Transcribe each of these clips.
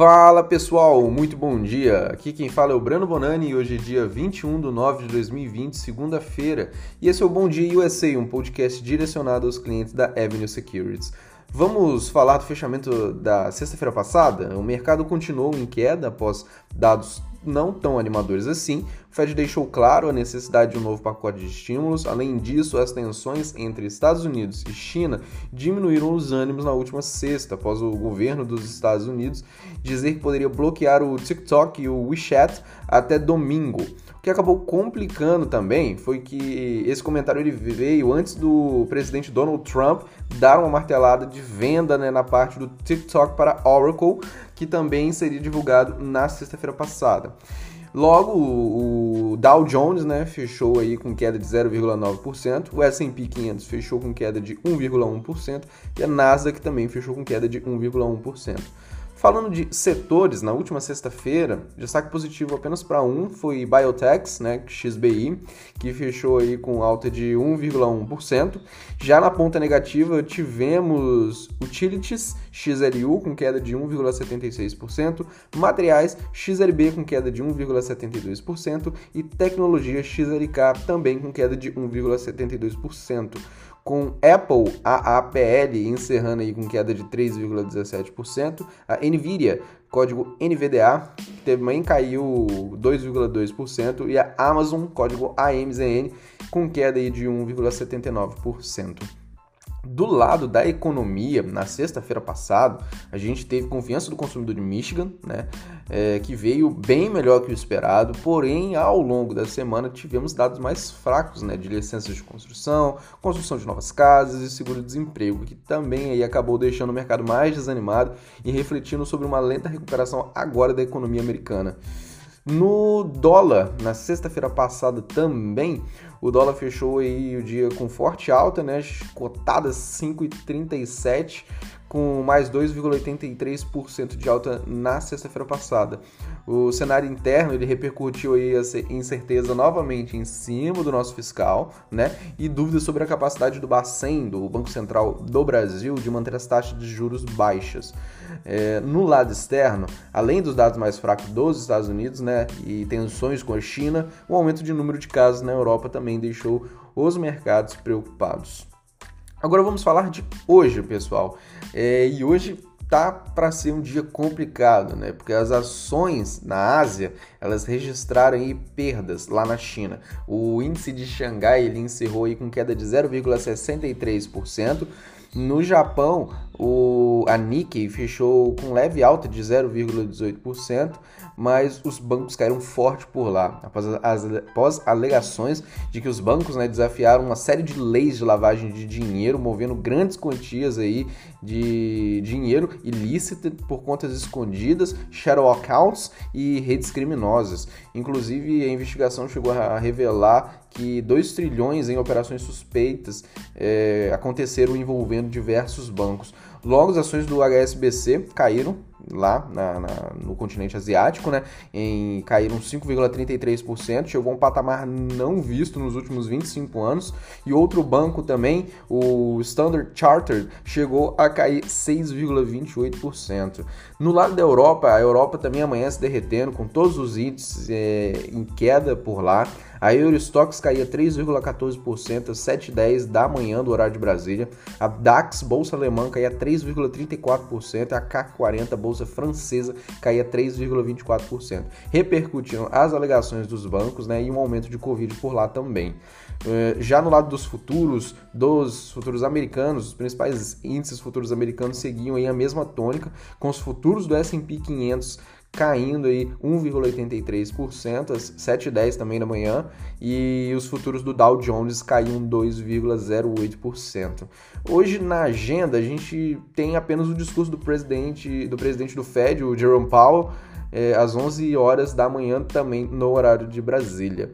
Fala pessoal, muito bom dia. Aqui quem fala é o Breno Bonani e hoje é dia 21 de 9 de 2020, segunda-feira. E esse é o Bom Dia USA, um podcast direcionado aos clientes da Avenue Securities. Vamos falar do fechamento da sexta-feira passada? O mercado continuou em queda após dados não tão animadores assim. O Fed deixou claro a necessidade de um novo pacote de estímulos. Além disso, as tensões entre Estados Unidos e China diminuíram os ânimos na última sexta, após o governo dos Estados Unidos dizer que poderia bloquear o TikTok e o WeChat até domingo. O que acabou complicando também foi que esse comentário ele veio antes do presidente Donald Trump dar uma martelada de venda né, na parte do TikTok para Oracle, que também seria divulgado na sexta-feira passada. Logo, o Dow Jones né, fechou aí com queda de 0,9%, o S&P 500 fechou com queda de 1,1% e a Nasdaq também fechou com queda de 1,1%. Falando de setores, na última sexta-feira, destaque positivo apenas para um foi Biotechs, né, XBI, que fechou aí com alta de 1,1%. Já na ponta negativa, tivemos Utilities XLU com queda de 1,76%, Materiais XLB com queda de 1,72% e Tecnologia XLK também com queda de 1,72% com Apple AAPL encerrando aí com queda de 3,17%, a Nvidia, código NVDA, também caiu 2,2% e a Amazon, código AMZN, com queda aí de 1,79%. Do lado da economia, na sexta-feira passada, a gente teve confiança do consumidor de Michigan, né, é, que veio bem melhor que o esperado, porém, ao longo da semana tivemos dados mais fracos né, de licenças de construção, construção de novas casas e seguro-desemprego, que também aí acabou deixando o mercado mais desanimado e refletindo sobre uma lenta recuperação agora da economia americana. No dólar, na sexta-feira passada também, o dólar fechou aí o dia com forte alta, né? Cotada 5,37 com mais 2,83% de alta na sexta-feira passada. O cenário interno ele repercutiu aí essa incerteza novamente em cima do nosso fiscal, né? E dúvidas sobre a capacidade do Bacen, do Banco Central do Brasil, de manter as taxas de juros baixas. É, no lado externo, além dos dados mais fracos dos Estados Unidos, né, e tensões com a China, o aumento de número de casos na Europa também deixou os mercados preocupados. Agora vamos falar de hoje, pessoal. É, e hoje tá para ser um dia complicado, né? Porque as ações na Ásia, elas registraram aí perdas lá na China. O índice de Xangai, ele encerrou aí com queda de 0,63%. No Japão, o, a Nikkei fechou com leve alta de 0,18%, mas os bancos caíram forte por lá, após, as, após alegações de que os bancos né, desafiaram uma série de leis de lavagem de dinheiro, movendo grandes quantias aí de dinheiro ilícito por contas escondidas, shadow accounts e redes criminosas. Inclusive, a investigação chegou a revelar que 2 trilhões em operações suspeitas é, aconteceram envolvendo diversos bancos. Logo, as ações do HSBC caíram lá na, na, no continente asiático, né? Em, caíram 5,33%, chegou a um patamar não visto nos últimos 25 anos. E outro banco também, o Standard Chartered, chegou a cair 6,28%. No lado da Europa, a Europa também amanhece derretendo, com todos os índices é, em queda por lá. A Eurostox caía 3,14% às 7h10 da manhã do horário de Brasília. A DAX, bolsa alemã, caía 3,34%. A CAC 40, bolsa francesa, caía 3,24%. Repercutindo as alegações dos bancos né, e um aumento de Covid por lá também. Eh, já no lado dos futuros, dos futuros americanos, os principais índices futuros americanos seguiam aí a mesma tônica, com os futuros do S&P 500 caindo aí 1,83% às 7h10 também da manhã e os futuros do Dow Jones caíam 2,08%. Hoje na agenda a gente tem apenas o discurso do presidente do presidente do Fed, o Jerome Powell, é, às 11 horas da manhã também no horário de Brasília.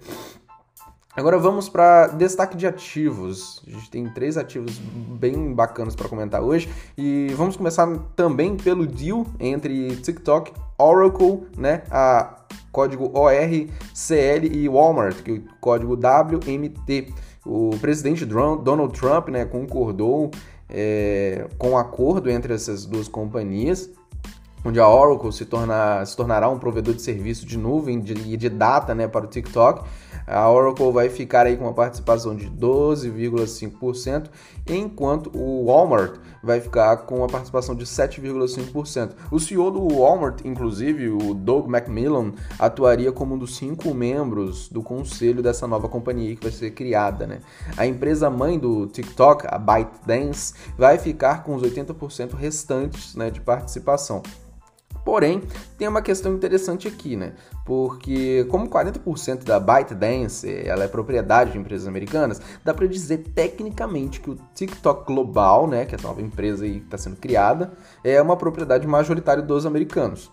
Agora vamos para destaque de ativos. A gente tem três ativos bem bacanas para comentar hoje e vamos começar também pelo deal entre TikTok, Oracle, né, a código ORCL e Walmart, que é o código WMT. O presidente Donald Trump, né, concordou é, com o um acordo entre essas duas companhias onde a Oracle se, torna, se tornará um provedor de serviço de nuvem e de, de, data né, para o TikTok. A Oracle vai ficar aí com uma participação de 12,5%, enquanto o Walmart vai ficar com uma participação de 7,5%. O CEO do Walmart, inclusive, o Doug McMillan, atuaria como um dos cinco membros do conselho dessa nova companhia que vai ser criada. Né? A empresa mãe do TikTok, a ByteDance, vai ficar com os 80% restantes né, de participação. Porém, tem uma questão interessante aqui, né? Porque como 40% da ByteDance ela é propriedade de empresas americanas, dá para dizer tecnicamente que o TikTok Global, né, que é essa nova empresa aí que está sendo criada, é uma propriedade majoritária dos americanos.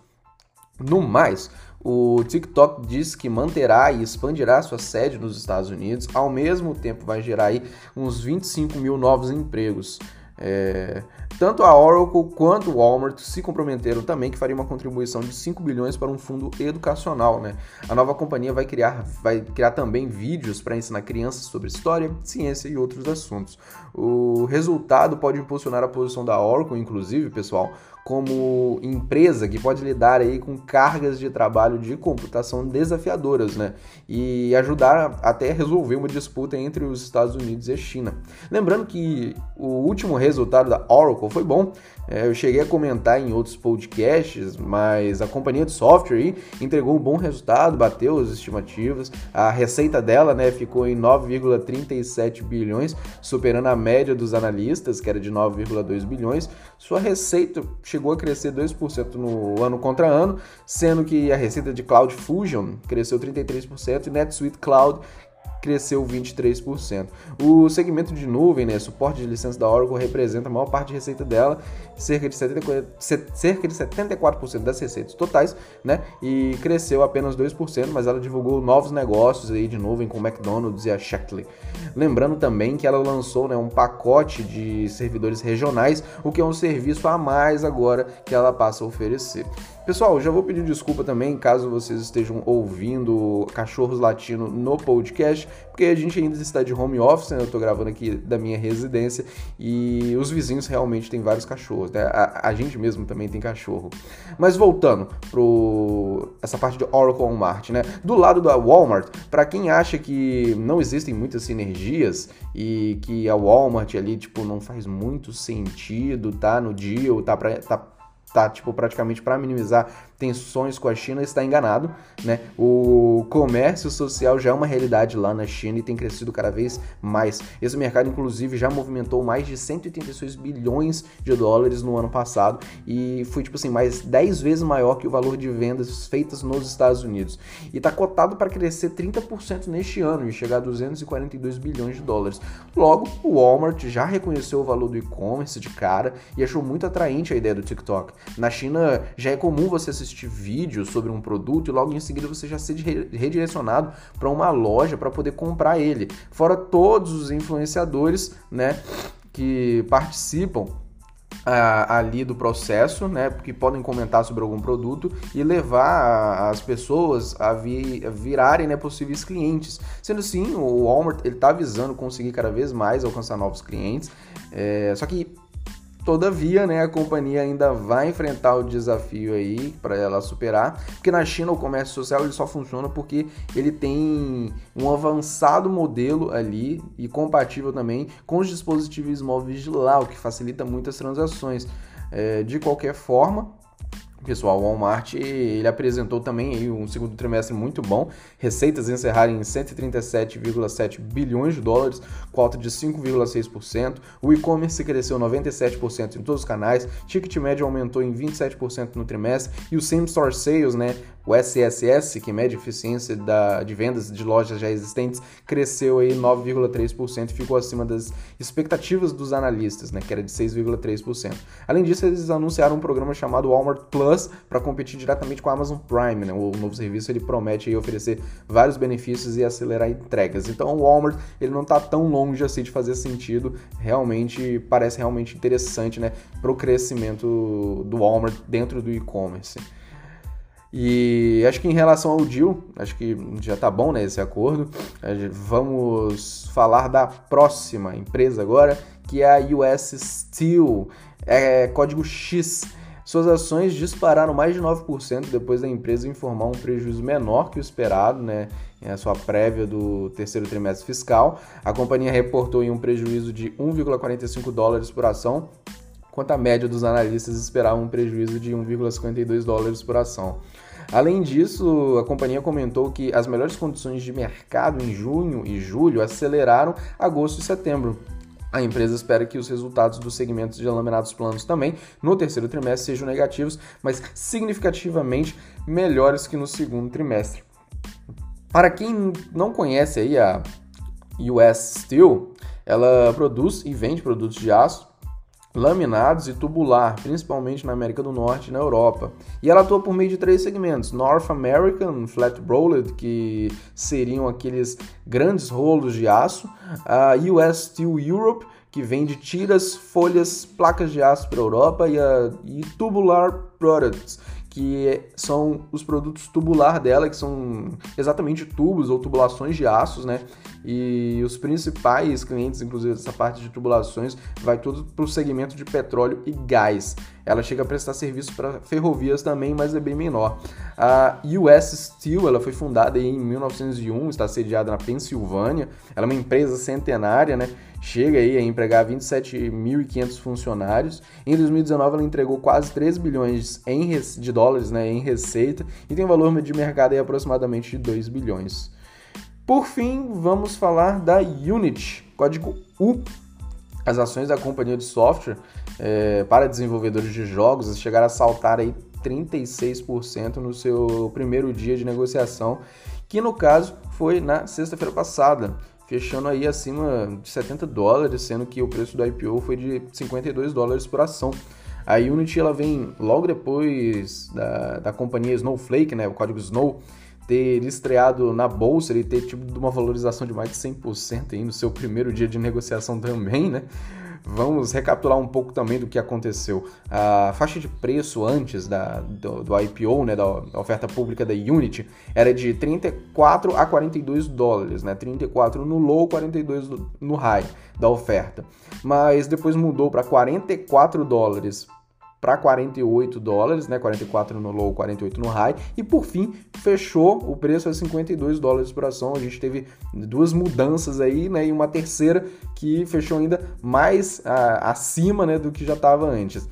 No mais, o TikTok diz que manterá e expandirá sua sede nos Estados Unidos, ao mesmo tempo vai gerar aí uns 25 mil novos empregos. É, tanto a Oracle quanto o Walmart se comprometeram também que faria uma contribuição de 5 bilhões para um fundo educacional. Né? A nova companhia vai criar, vai criar também vídeos para ensinar crianças sobre história, ciência e outros assuntos. O resultado pode impulsionar a posição da Oracle, inclusive, pessoal, como empresa que pode lidar aí com cargas de trabalho de computação desafiadoras, né? E ajudar até resolver uma disputa entre os Estados Unidos e a China. Lembrando que o último resultado da Oracle foi bom, é, eu cheguei a comentar em outros podcasts, mas a companhia de software aí entregou um bom resultado, bateu as estimativas. A receita dela né, ficou em 9,37 bilhões, superando a média dos analistas, que era de 9,2 bilhões. Sua receita chegou a crescer 2% no ano contra ano, sendo que a receita de Cloud Fusion cresceu 33% e NetSuite Cloud cresceu 23%. O segmento de nuvem, né, suporte de licença da Oracle, representa a maior parte de receita dela, cerca de, 70, cerca de 74% das receitas totais, né, e cresceu apenas 2%, mas ela divulgou novos negócios aí de nuvem com McDonald's e a Shackley. Lembrando também que ela lançou né, um pacote de servidores regionais, o que é um serviço a mais agora que ela passa a oferecer. Pessoal, já vou pedir desculpa também caso vocês estejam ouvindo cachorros latindo no podcast, porque a gente ainda está de home office, né? Eu estou gravando aqui da minha residência e os vizinhos realmente têm vários cachorros, né? A, a gente mesmo também tem cachorro. Mas voltando para essa parte de Oracle Walmart, né? Do lado da Walmart, para quem acha que não existem muitas sinergias e que a Walmart ali tipo não faz muito sentido, tá no deal, tá para tá tá tipo praticamente para minimizar tensões com a China está enganado, né? O comércio social já é uma realidade lá na China e tem crescido cada vez mais. Esse mercado inclusive já movimentou mais de 186 bilhões de dólares no ano passado e foi tipo assim mais 10 vezes maior que o valor de vendas feitas nos Estados Unidos. E está cotado para crescer 30% neste ano e chegar a 242 bilhões de dólares. Logo, o Walmart já reconheceu o valor do e-commerce de cara e achou muito atraente a ideia do TikTok. Na China já é comum você assistir vídeos sobre um produto e logo em seguida você já ser redirecionado para uma loja para poder comprar ele. Fora todos os influenciadores, né, que participam ali do processo, né, que podem comentar sobre algum produto e levar as pessoas a, a virarem né, possíveis clientes. Sendo assim, o Walmart ele está visando conseguir cada vez mais alcançar novos clientes. É, só que Todavia, né, a companhia ainda vai enfrentar o desafio aí para ela superar, porque na China o comércio social ele só funciona porque ele tem um avançado modelo ali e compatível também com os dispositivos móveis de lá, o que facilita muitas transações. É, de qualquer forma, Pessoal, o Walmart ele apresentou também um segundo trimestre muito bom, receitas encerraram em 137,7 bilhões de dólares, com alta de 5,6%. O e-commerce cresceu 97% em todos os canais, ticket médio aumentou em 27% no trimestre e o same store sales, né, o SSS, que mede a eficiência da, de vendas de lojas já existentes, cresceu aí 9,3% e ficou acima das expectativas dos analistas, né, que era de 6,3%. Além disso, eles anunciaram um programa chamado Walmart Plus para competir diretamente com a Amazon Prime. Né? O novo serviço ele promete aí, oferecer vários benefícios e acelerar entregas. Então, o Walmart ele não está tão longe assim de fazer sentido. Realmente parece realmente interessante, né, para o crescimento do Walmart dentro do e-commerce. E acho que em relação ao deal, acho que já tá bom né, esse acordo. Vamos falar da próxima empresa agora, que é a US Steel, é código X. Suas ações dispararam mais de 9% depois da empresa informar um prejuízo menor que o esperado, né, em a sua prévia do terceiro trimestre fiscal. A companhia reportou em um prejuízo de 1,45 dólares por ação, enquanto a média dos analistas esperava um prejuízo de 1,52 dólares por ação. Além disso, a companhia comentou que as melhores condições de mercado em junho e julho aceleraram agosto e setembro, a empresa espera que os resultados dos segmentos de laminados planos também no terceiro trimestre sejam negativos, mas significativamente melhores que no segundo trimestre. Para quem não conhece aí a US Steel, ela produz e vende produtos de aço laminados e tubular, principalmente na América do Norte e na Europa. E ela atua por meio de três segmentos: North American Flat Rolled, que seriam aqueles grandes rolos de aço, a US Steel Europe, que vende tiras, folhas, placas de aço para a Europa e, a, e Tubular Products, que são os produtos tubular dela, que são exatamente tubos ou tubulações de aços, né? E os principais clientes, inclusive essa parte de tubulações, vai tudo para o segmento de petróleo e gás. Ela chega a prestar serviço para ferrovias também, mas é bem menor. A US Steel ela foi fundada em 1901, está sediada na Pensilvânia. Ela é uma empresa centenária, né? Chega aí a empregar 27.500 funcionários. Em 2019 ela entregou quase 3 bilhões de dólares né, em receita e tem valor de mercado aí aproximadamente de 2 bilhões. Por fim, vamos falar da Unity, código U. As ações da companhia de software é, para desenvolvedores de jogos chegaram a saltar aí 36% no seu primeiro dia de negociação, que no caso foi na sexta-feira passada, fechando aí acima de 70 dólares, sendo que o preço do IPO foi de 52 dólares por ação. A Unity ela vem logo depois da, da companhia Snowflake, né, o código Snow, ter estreado na bolsa e ter tido uma valorização de mais de 100% aí no seu primeiro dia de negociação também, né? Vamos recapitular um pouco também do que aconteceu. A faixa de preço antes da, do, do IPO, né, da, oferta pública da Unity, era de 34 a 42 dólares, né? 34 no low, 42 no high da oferta. Mas depois mudou para 44 dólares para 48 dólares, né? 44 no low, 48 no high. E por fim, fechou o preço a 52 dólares por ação. A gente teve duas mudanças aí, né? E uma terceira que fechou ainda mais a, acima né, do que já estava antes.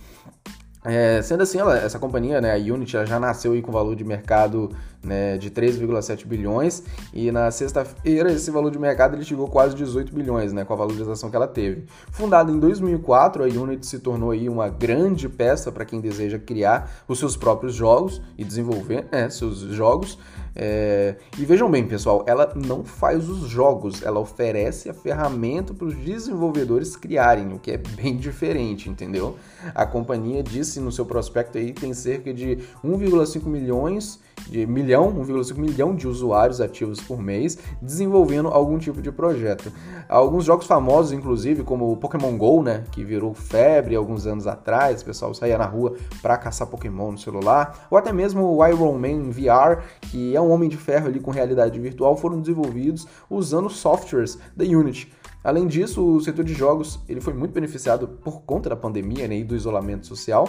É, sendo assim, ela, essa companhia, né, a Unity, já nasceu aí com valor de mercado né, de 3,7 bilhões e na sexta-feira esse valor de mercado ele chegou quase 18 bilhões, né, com a valorização que ela teve. Fundada em 2004, a Unity se tornou aí uma grande peça para quem deseja criar os seus próprios jogos e desenvolver né, seus jogos. É... E vejam bem, pessoal, ela não faz os jogos, ela oferece a ferramenta para os desenvolvedores criarem, o que é bem diferente, entendeu? A companhia no seu prospecto aí tem cerca de 1,5 milhões de milhão, 1,5 milhão de usuários ativos por mês desenvolvendo algum tipo de projeto. Alguns jogos famosos, inclusive, como o Pokémon Go, né, que virou febre alguns anos atrás, o pessoal saía na rua para caçar Pokémon no celular, ou até mesmo o Iron Man VR, que é um homem de ferro ali com realidade virtual, foram desenvolvidos usando softwares da Unity. Além disso, o setor de jogos ele foi muito beneficiado por conta da pandemia né, e do isolamento social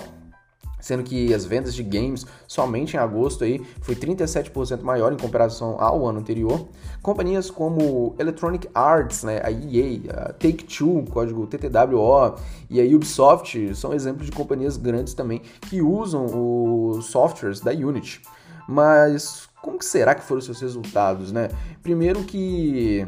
sendo que as vendas de games somente em agosto aí foi 37% maior em comparação ao ano anterior. Companhias como Electronic Arts, né, a EA, a Take-Two, código TTWO e a Ubisoft são exemplos de companhias grandes também que usam os softwares da Unity. Mas como que será que foram seus resultados, né? Primeiro que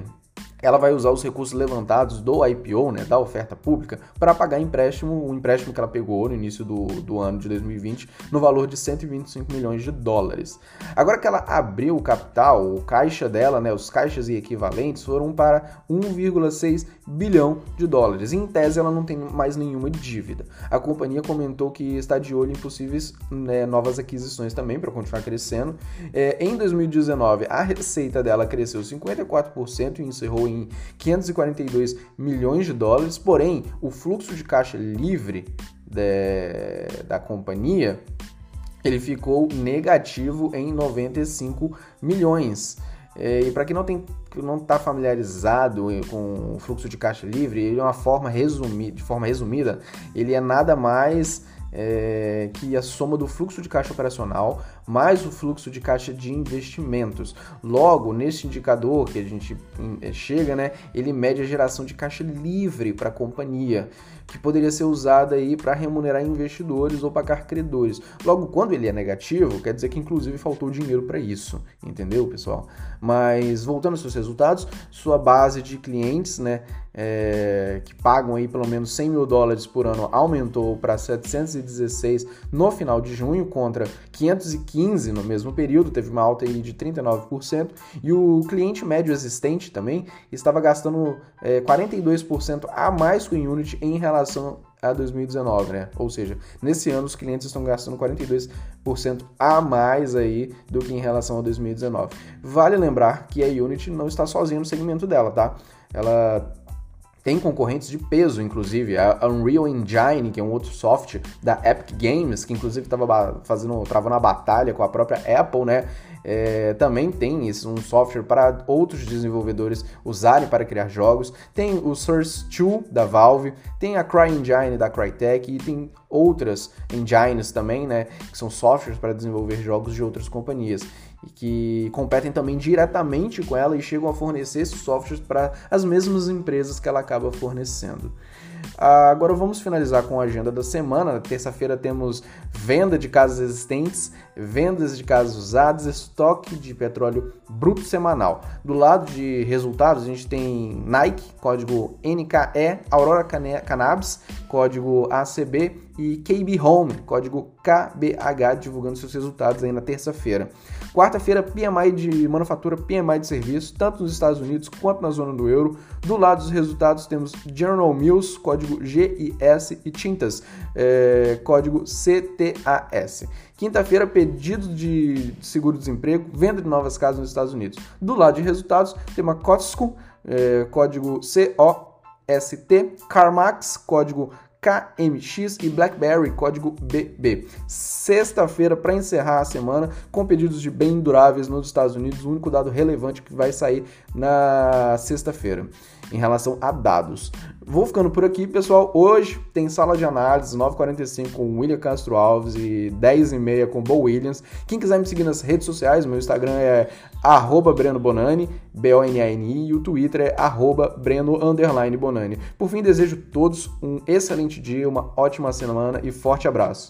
ela vai usar os recursos levantados do IPO, né, da oferta pública, para pagar empréstimo, o empréstimo que ela pegou no início do, do ano de 2020, no valor de 125 milhões de dólares. Agora que ela abriu o capital, o caixa dela, né, os caixas e equivalentes foram para 1,6 bilhão de dólares. em tese, ela não tem mais nenhuma dívida. A companhia comentou que está de olho em possíveis né, novas aquisições também para continuar crescendo. É, em 2019, a receita dela cresceu 54% e encerrou em em 542 milhões de dólares, porém, o fluxo de caixa livre de, da companhia ele ficou negativo em 95 milhões. É, e para quem não tem não está familiarizado com o fluxo de caixa livre, ele é uma forma resumida, de forma resumida, ele é nada mais é, que é a soma do fluxo de caixa operacional mais o fluxo de caixa de investimentos. Logo, nesse indicador que a gente é, chega, né, ele mede a geração de caixa livre para a companhia, que poderia ser usada aí para remunerar investidores ou pagar credores. Logo, quando ele é negativo, quer dizer que inclusive faltou dinheiro para isso, entendeu, pessoal? Mas voltando aos seus resultados, sua base de clientes, né, é, que pagam aí pelo menos 100 mil dólares por ano aumentou para 716 no final de junho contra 515 no mesmo período, teve uma alta aí de 39%, e o cliente médio existente também estava gastando é, 42% a mais com Unity em relação a 2019, né? Ou seja, nesse ano os clientes estão gastando 42% a mais aí do que em relação a 2019. Vale lembrar que a Unity não está sozinha no segmento dela, tá? Ela tem concorrentes de peso, inclusive. A Unreal Engine, que é um outro software da Epic Games, que inclusive estava fazendo, travando a batalha com a própria Apple, né? É, também tem isso, um software para outros desenvolvedores usarem para criar jogos. Tem o Source 2 da Valve, tem a CryEngine da Crytek e tem outras engines também, né? Que são softwares para desenvolver jogos de outras companhias e que competem também diretamente com ela e chegam a fornecer esses softwares para as mesmas empresas que ela acaba fornecendo. Ah, agora vamos finalizar com a agenda da semana. Terça-feira temos venda de casas existentes, vendas de casas usadas, estoque de petróleo bruto semanal. Do lado de resultados, a gente tem Nike, código NKE, Aurora Cannabis, código ACB e KB Home, código KBH, divulgando seus resultados aí na terça-feira. Quarta-feira, PMI de manufatura, PMI de serviço, tanto nos Estados Unidos quanto na zona do euro. Do lado dos resultados, temos General Mills, código GIS e Tintas, é, código CTAS. Quinta-feira, pedido de seguro-desemprego, venda de novas casas nos Estados Unidos. Do lado de resultados, tem uma Costco, é, código COST, CarMax, código KMX e BlackBerry, código BB. Sexta-feira, para encerrar a semana, com pedidos de bem duráveis nos Estados Unidos, o único dado relevante que vai sair na sexta-feira em relação a dados. Vou ficando por aqui, pessoal. Hoje tem sala de análise 9h45 com William Castro Alves e 10h30 com Bo Williams. Quem quiser me seguir nas redes sociais, meu Instagram é Breno Bonani, e o Twitter é Bonani. Por fim, desejo a todos um excelente dia, uma ótima semana e forte abraço.